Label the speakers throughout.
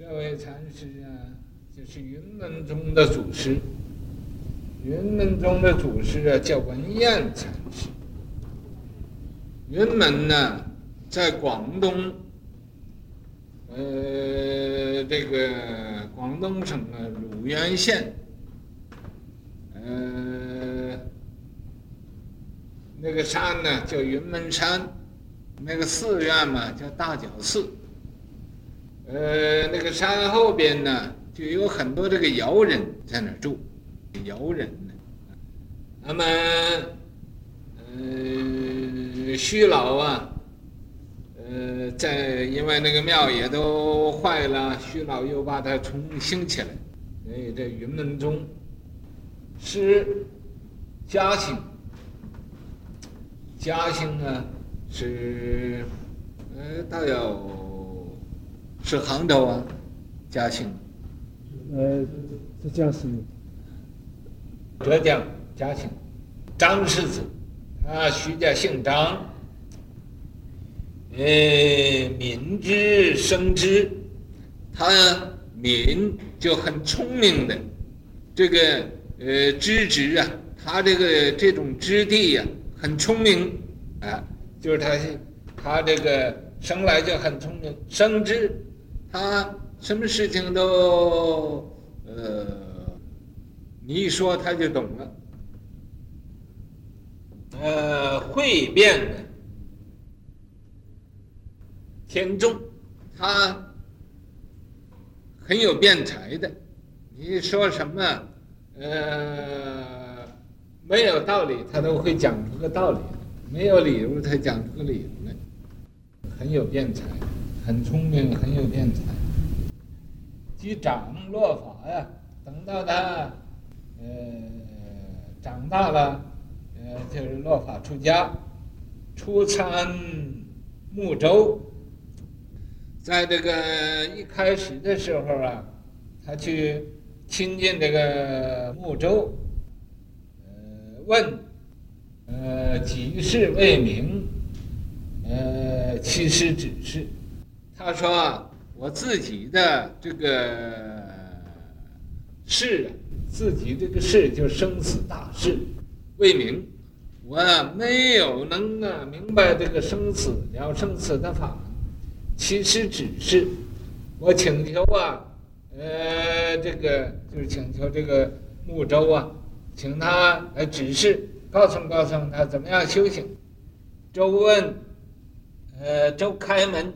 Speaker 1: 这位禅师啊，就是云门宗的祖师。云门宗的祖师啊，叫文彦禅师。云门呢，在广东，呃，这个广东省啊，鲁源县，呃，那个山呢叫云门山，那个寺院嘛叫大觉寺。呃，那个山后边呢，就有很多这个窑人在那住，窑人呢。那么，呃，虚老啊，呃，在因为那个庙也都坏了，虚老又把它重兴起来。所以这云门宗是嘉兴，嘉兴呢是呃，大有。是杭州啊，嘉兴。
Speaker 2: 呃，浙江是。
Speaker 1: 浙江嘉兴，张氏子，他徐家姓张。呃，敏之生之，他敏就很聪明的，这个呃资质啊，他这个这种质地呀、啊，很聪明啊，就是他他这个生来就很聪明，生之。他什么事情都，呃，你一说他就懂了。呃，会辩的天纵，他很有辩才的。你说什么，呃，没有道理，他都会讲出个道理；没有理由，他讲出个理由来，很有辩才。很聪明，很有辩才。及长落法呀，等到他，呃，长大了，呃，就是落法出家，出参木州。在这个一开始的时候啊，他去亲近这个木州，呃，问，呃，几事为名？呃，其实只是。他说：“我自己的这个事啊，自己这个事就生死大事，未明，我没有能啊明白这个生死了生死的法。其实只是我请求啊，呃，这个就是请求这个睦州啊，请他来指示，告诉告诉他怎么样修行。周问，呃，周开门。”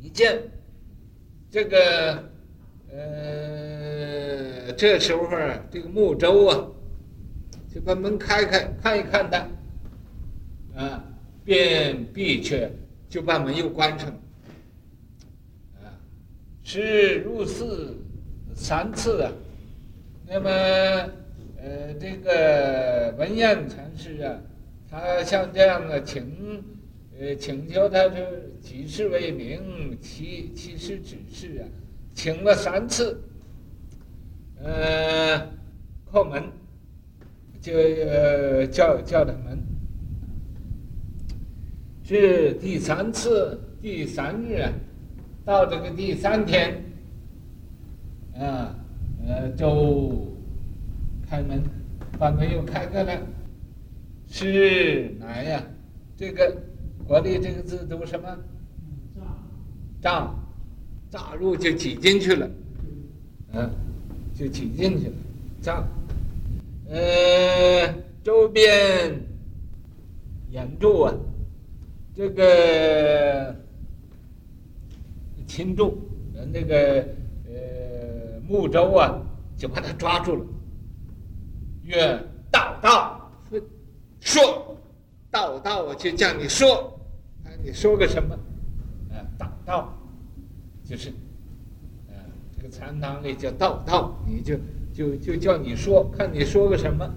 Speaker 1: 一见，这个，呃，这时候啊，这个睦州啊，就把门开开，看一看他，啊，便闭却，就把门又关上，啊，是入寺三次啊，那么，呃，这个文彦禅师啊，他像这样的请。呃，请求他这几世为名，其其实只是啊，请了三次，呃，叩门，就呃叫叫他门，是第三次第三日啊，到这个第三天，啊，呃，就开门，把门又开开了，是来呀？这个。国立这个字读什么？炸，炸入就挤进去了，嗯，就挤进去了。炸，呃，周边眼住啊，这个亲住，那个呃木舟啊，就把他抓住了。曰道道，说道道，我就叫你说。你说个什么？啊，道道，就是，啊，这个禅堂里叫道道，你就就就叫你说，看你说个什么，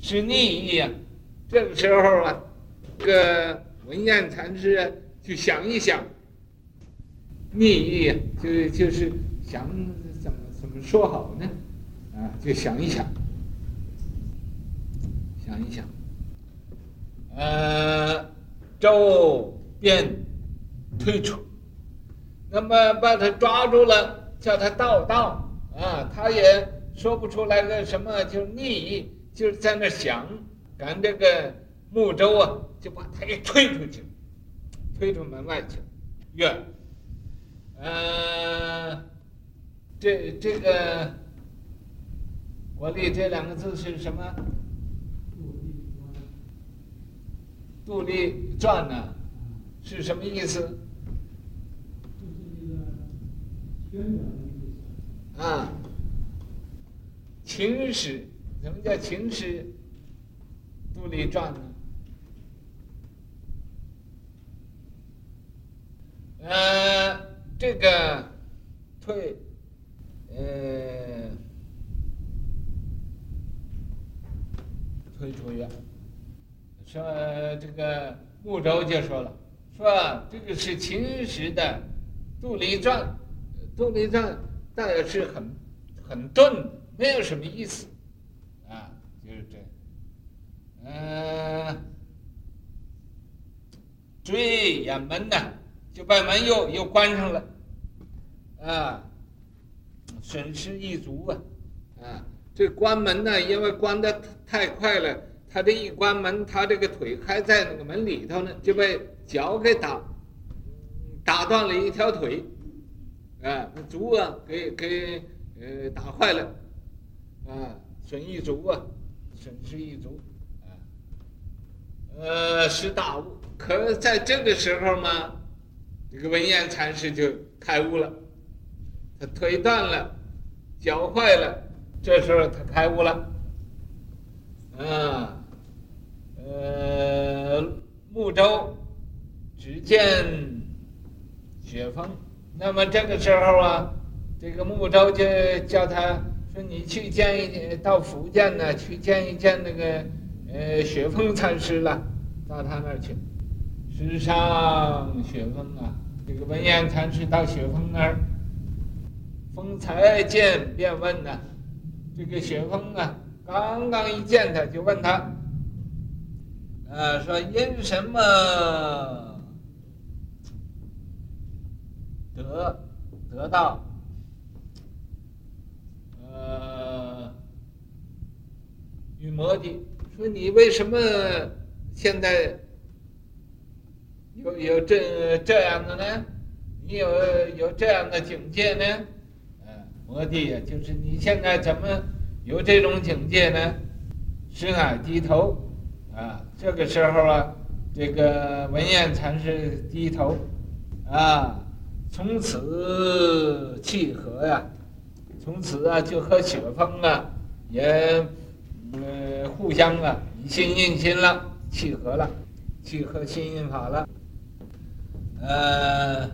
Speaker 1: 是逆意呀。这个时候啊，这个文彦禅师啊，就想一想，逆意呀，就就是想怎么怎么说好呢？啊，就想一想，想一想，呃。周便退出，那么把他抓住了，叫他道道啊，他也说不出来个什么，就逆，就是在那想，赶这个木舟啊，就把他给推出去，推出门外去了。月，呃，这这个“国立”这两个字是什么？杜立传呢？是什么意思？啊，秦史，什么叫秦史？杜立传呢？呃，这个退，呃，退出去，说这个穆州就说了，说这个是秦时的杜陵传，杜陵传倒也是很很钝，没有什么意思，啊，就是这样，呃，追掩门呐。就把门又又关上了，啊，损失一足啊，啊，这关门呢，因为关的太快了，他这一关门，他这个腿还在那个门里头呢，就被脚给打，打断了一条腿，啊，足啊给给呃打坏了，啊，损一足啊，损失一足，啊，呃，是大悟，可在这个时候嘛。这个文彦禅师就开悟了，他腿断了，脚坏了，这时候他开悟了。啊，呃，穆州只见雪峰，那么这个时候啊，这个穆州就叫他说：“你去见一到福建呢，去见一见那个呃雪峰禅师了，到他那儿去。”时上雪峰啊。这个文彦禅师到雪峰那儿，峰才见便问呢，这个雪峰啊，刚刚一见他就问他，呃，说因什么得得到，呃，与摩地，说你为什么现在？有有这这样的呢？你有有这样的境界呢？呃，摩地呀，就是你现在怎么有这种境界呢？深海低头，啊，这个时候啊，这个文彦禅师低头，啊，从此契合呀，从此啊就和雪峰啊也呃互相啊以心印心了，契合了，契合心印法了。呃，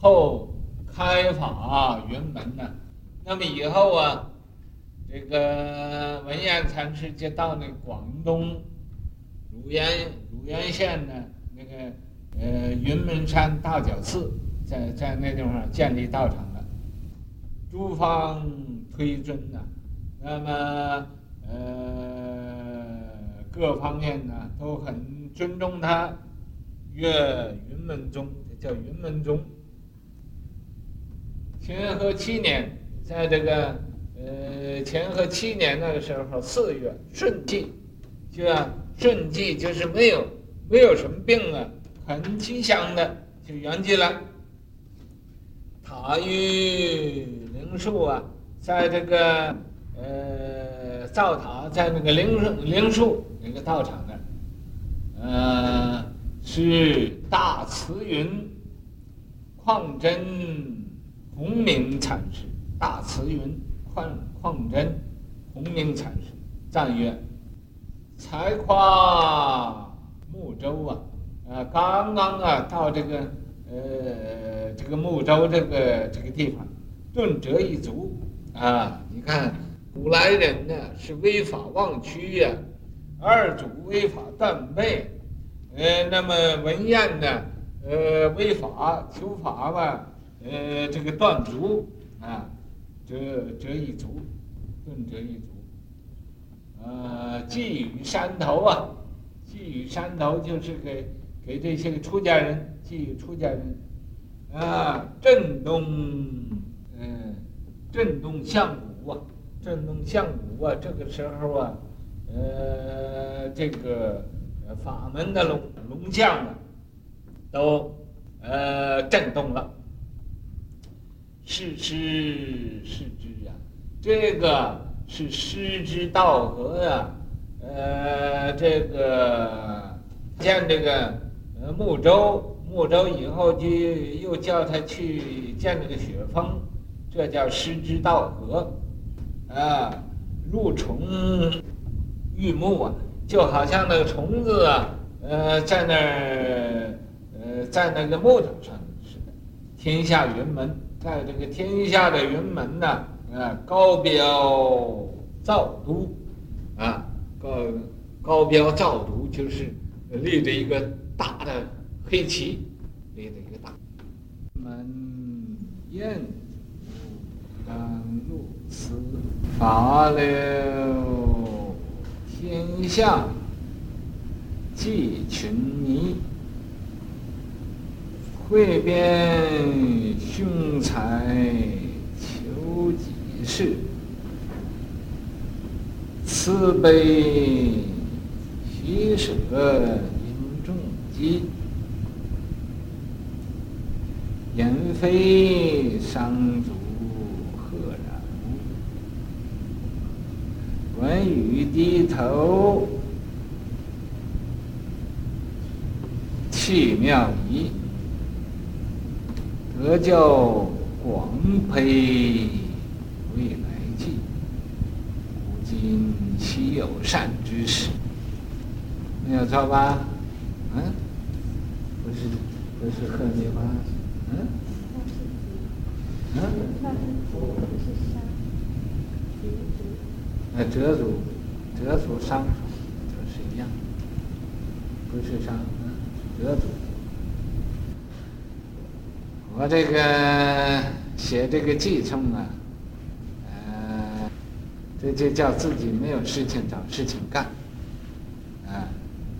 Speaker 1: 后开法云门呢，那么以后啊，这个文彦禅师就到那广东汝源汝源县的那个呃云门山大觉寺，在在那地方建立道场了，诸方推尊呐，那么呃各方面呢都很尊重他。曰云门宗，叫云门宗。乾和七年，在这个呃乾和七年那个时候，四月顺季，就啊顺季就是没有没有什么病啊，很吉祥的就圆寂了。塔于灵树啊，在这个呃造塔在那个灵灵树那个道场那儿，呃。是大慈云旷真洪明禅师，大慈云旷旷真洪明禅师赞曰：“才夸木州啊，呃，刚刚啊到这个呃这个木州这个这个地方，顿折一足啊！你看古来人呢是威法忘躯呀，二祖威法断背。”呃，那么文彦呢？呃，为法求法嘛，呃，这个断足啊，折折一足，顿折一足。啊，寄与山头啊，寄与山头就是给给这些个出家人，寄予出家人。啊，震动，嗯，震动相鼓啊，震动相鼓啊，这个时候啊，呃，这个法门的龙龙将啊，都呃震动了。是师是之啊，这个是师之道合啊，呃，这个见这个呃木舟，木舟以后就又叫他去见这个雪峰，这叫师之道合，啊，入虫遇木啊，就好像那个虫子啊，呃，在那儿，呃，在那个木头上似的，天下云门。在这个天下的云门呐，啊，高标造都，高高标造读就是立着一个大的黑旗，立着一个大门雁甘露此，法流天下济群迷。会变凶财求己事，慈悲喜舍应众机，言非商足赫然。无，闻语低头气妙仪。得教广培未来际，古今其有善知识？没有错吧？嗯，不是，不是鹤叶吗？嗯，嗯，那折足，折足商，都是一样，不是商，嗯，折足。我这个写这个偈颂啊，这就叫自己没有事情找事情干，啊，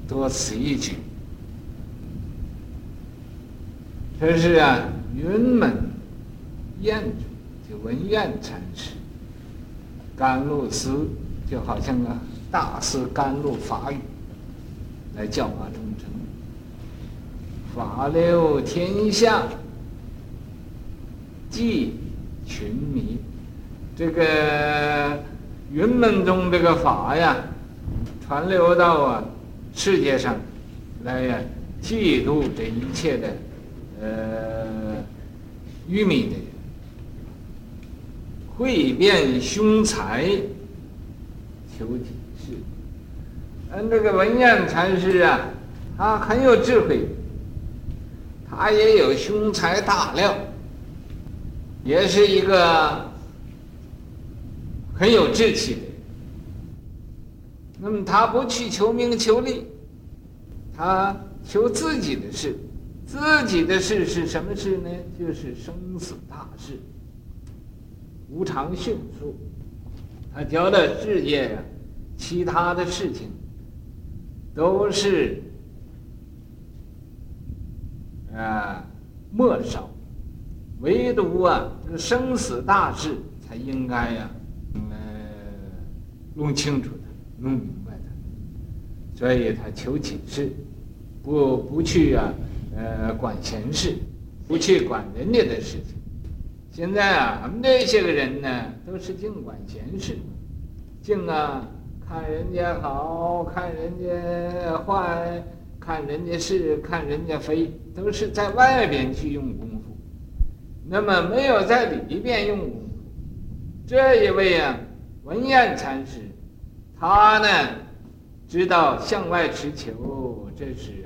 Speaker 1: 多此一举。这是啊，云门雁主就文偃禅师，甘露寺就好像啊大师甘露法语来教化众生，法流天下。济群迷，这个云门中这个法呀，传流到啊世界上来呀，嫉妒这一切的呃愚昧的人，会变凶财求己事。嗯，这个文彦禅师啊，他很有智慧，他也有凶财大料。也是一个很有志气。那么他不去求名求利，他求自己的事。自己的事是什么事呢？就是生死大事，无常迅速。他觉得世界呀，其他的事情都是啊末少。唯独啊，这个生死大事才应该呀，弄清楚的，弄明白的，所以他求己事，不不去啊，呃，管闲事，不去管人家的事情。现在啊，我们这些个人呢，都是净管闲事，净啊，看人家好，看人家坏，看人家是，看人家非，都是在外边去用功夫。那么没有在里边用功夫，这一位啊，文彦禅师，他呢，知道向外持求，这是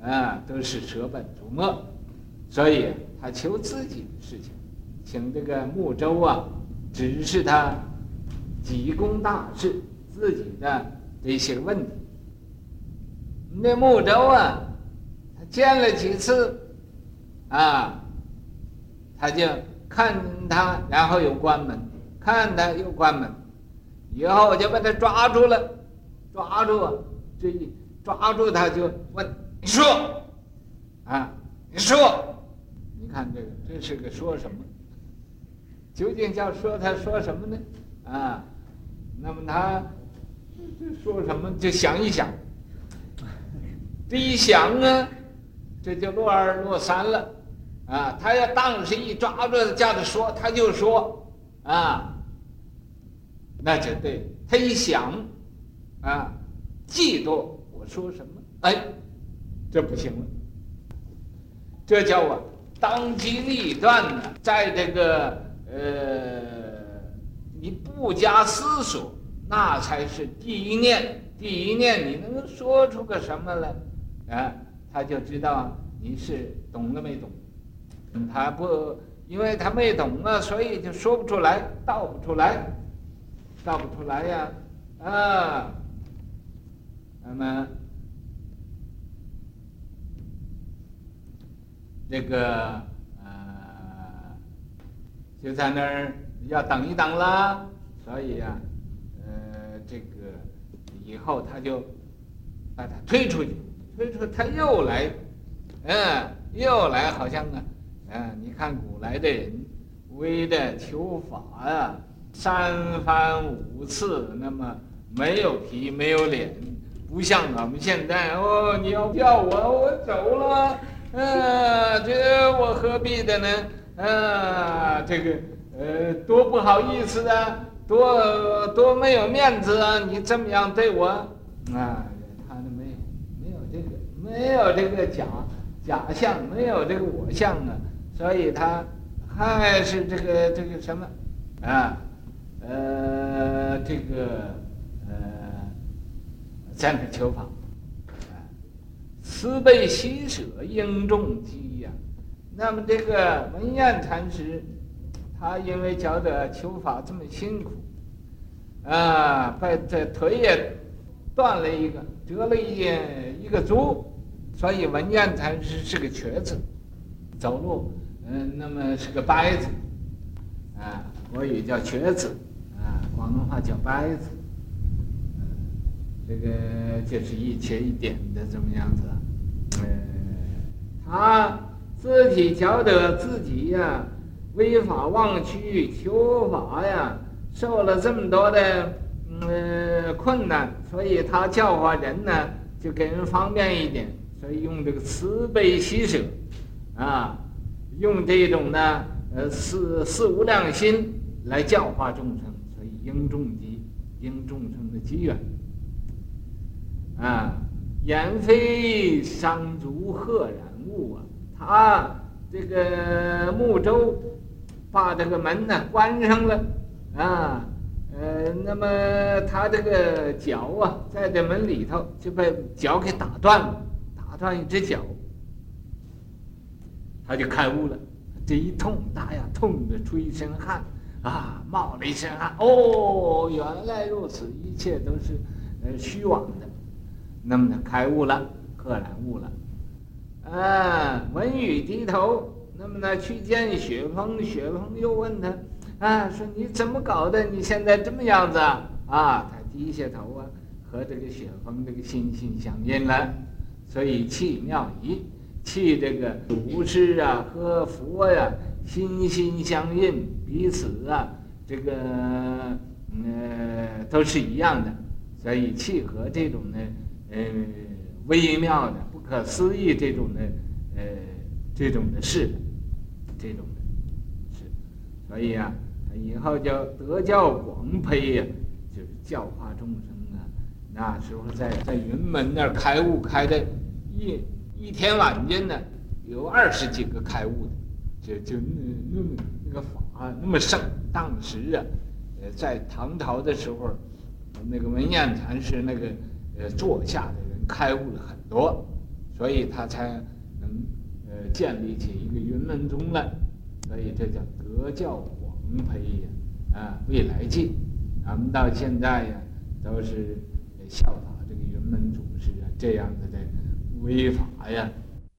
Speaker 1: 啊，啊，都是舍本逐末，所以他求自己的事情，请这个木舟啊，指示他几公大事，自己的这些问题。那木舟啊，他见了几次，啊。他就看他，然后又关门，看他又关门，以后我就把他抓住了，抓住啊，这一抓住他就问：“你说，啊，你说，你看这个，这是个说什么？究竟叫说他说什么呢？啊，那么他说什么？就想一想，这一想呢，这就落二落三了。啊，他要当时一抓住叫他说，他就说，啊，那就对。他一想，啊，嫉妒我说什么？哎，这不行了。这叫我当机立断呢，在这个呃，你不加思索，那才是第一念。第一念你能说出个什么来？啊，他就知道你是懂了没懂。他不，因为他没懂啊，所以就说不出来，道不出来，道不出来呀，啊，那么这个呃，就在那儿要等一等啦，所以呀，呃，这个以后他就把他推出去，推出他又来，嗯，又来，好像啊。啊，你看古来的人，为的求法呀、啊，三番五次，那么没有皮没有脸，不像我们现在哦，你要叫我，我走了，啊，这我何必的呢？啊，这个呃，多不好意思啊，多多没有面子啊，你这么样对我，啊，他都没有没有这个，没有这个假假象，没有这个我相啊。所以他还是这个这个什么啊，呃，这个呃，在那求法，啊，慈悲喜舍应重机呀。那么这个文彦禅师，他因为觉得求法这么辛苦，啊，把这腿也断了一个，折了一一个足，所以文彦禅师是个瘸子，走路。嗯，那么是个掰子，啊，国语叫瘸子，广东话叫掰子，这个就是一切一点的这么样子，呃、他自己觉得自己呀，违法忘区求法呀，受了这么多的嗯困难，所以他教化人呢，就给人方便一点，所以用这个慈悲喜舍，啊。用这种呢，呃，四四无量心来教化众生，应众机，应众生的机缘。啊，言非桑竹赫然物啊，他这个木舟把这个门呢关上了，啊，呃，那么他这个脚啊，在这门里头就被脚给打断了，打断一只脚。他就开悟了，这一痛，大呀，痛得出一身汗，啊，冒了一身汗。哦，原来如此，一切都是呃虚妄的。那么呢，开悟了，赫然悟了。啊，文宇低头，那么呢，去见雪峰，雪峰又问他，啊，说你怎么搞的？你现在这么样子啊？啊，他低下头啊，和这个雪峰这个心心相印了，所以气妙矣。去这个祖师啊和佛呀、心心相印，彼此啊这个呃都是一样的，所以契合这种呢呃微妙的、不可思议这种的呃这种的事，这种的事，所以啊，以后叫德教广培呀，就是教化众生啊。那时候在在云门那儿开悟开的一。一天晚间呢，有二十几个开悟的，就就那那么那个法那么盛。当时啊，呃，在唐朝的时候，那个文彦禅师那个呃座下的人开悟了很多，所以他才能呃建立起一个云门宗来。所以这叫德教广培呀，啊，未来际。咱们到现在呀，都是效法这个云门祖师啊这样子的。违法呀！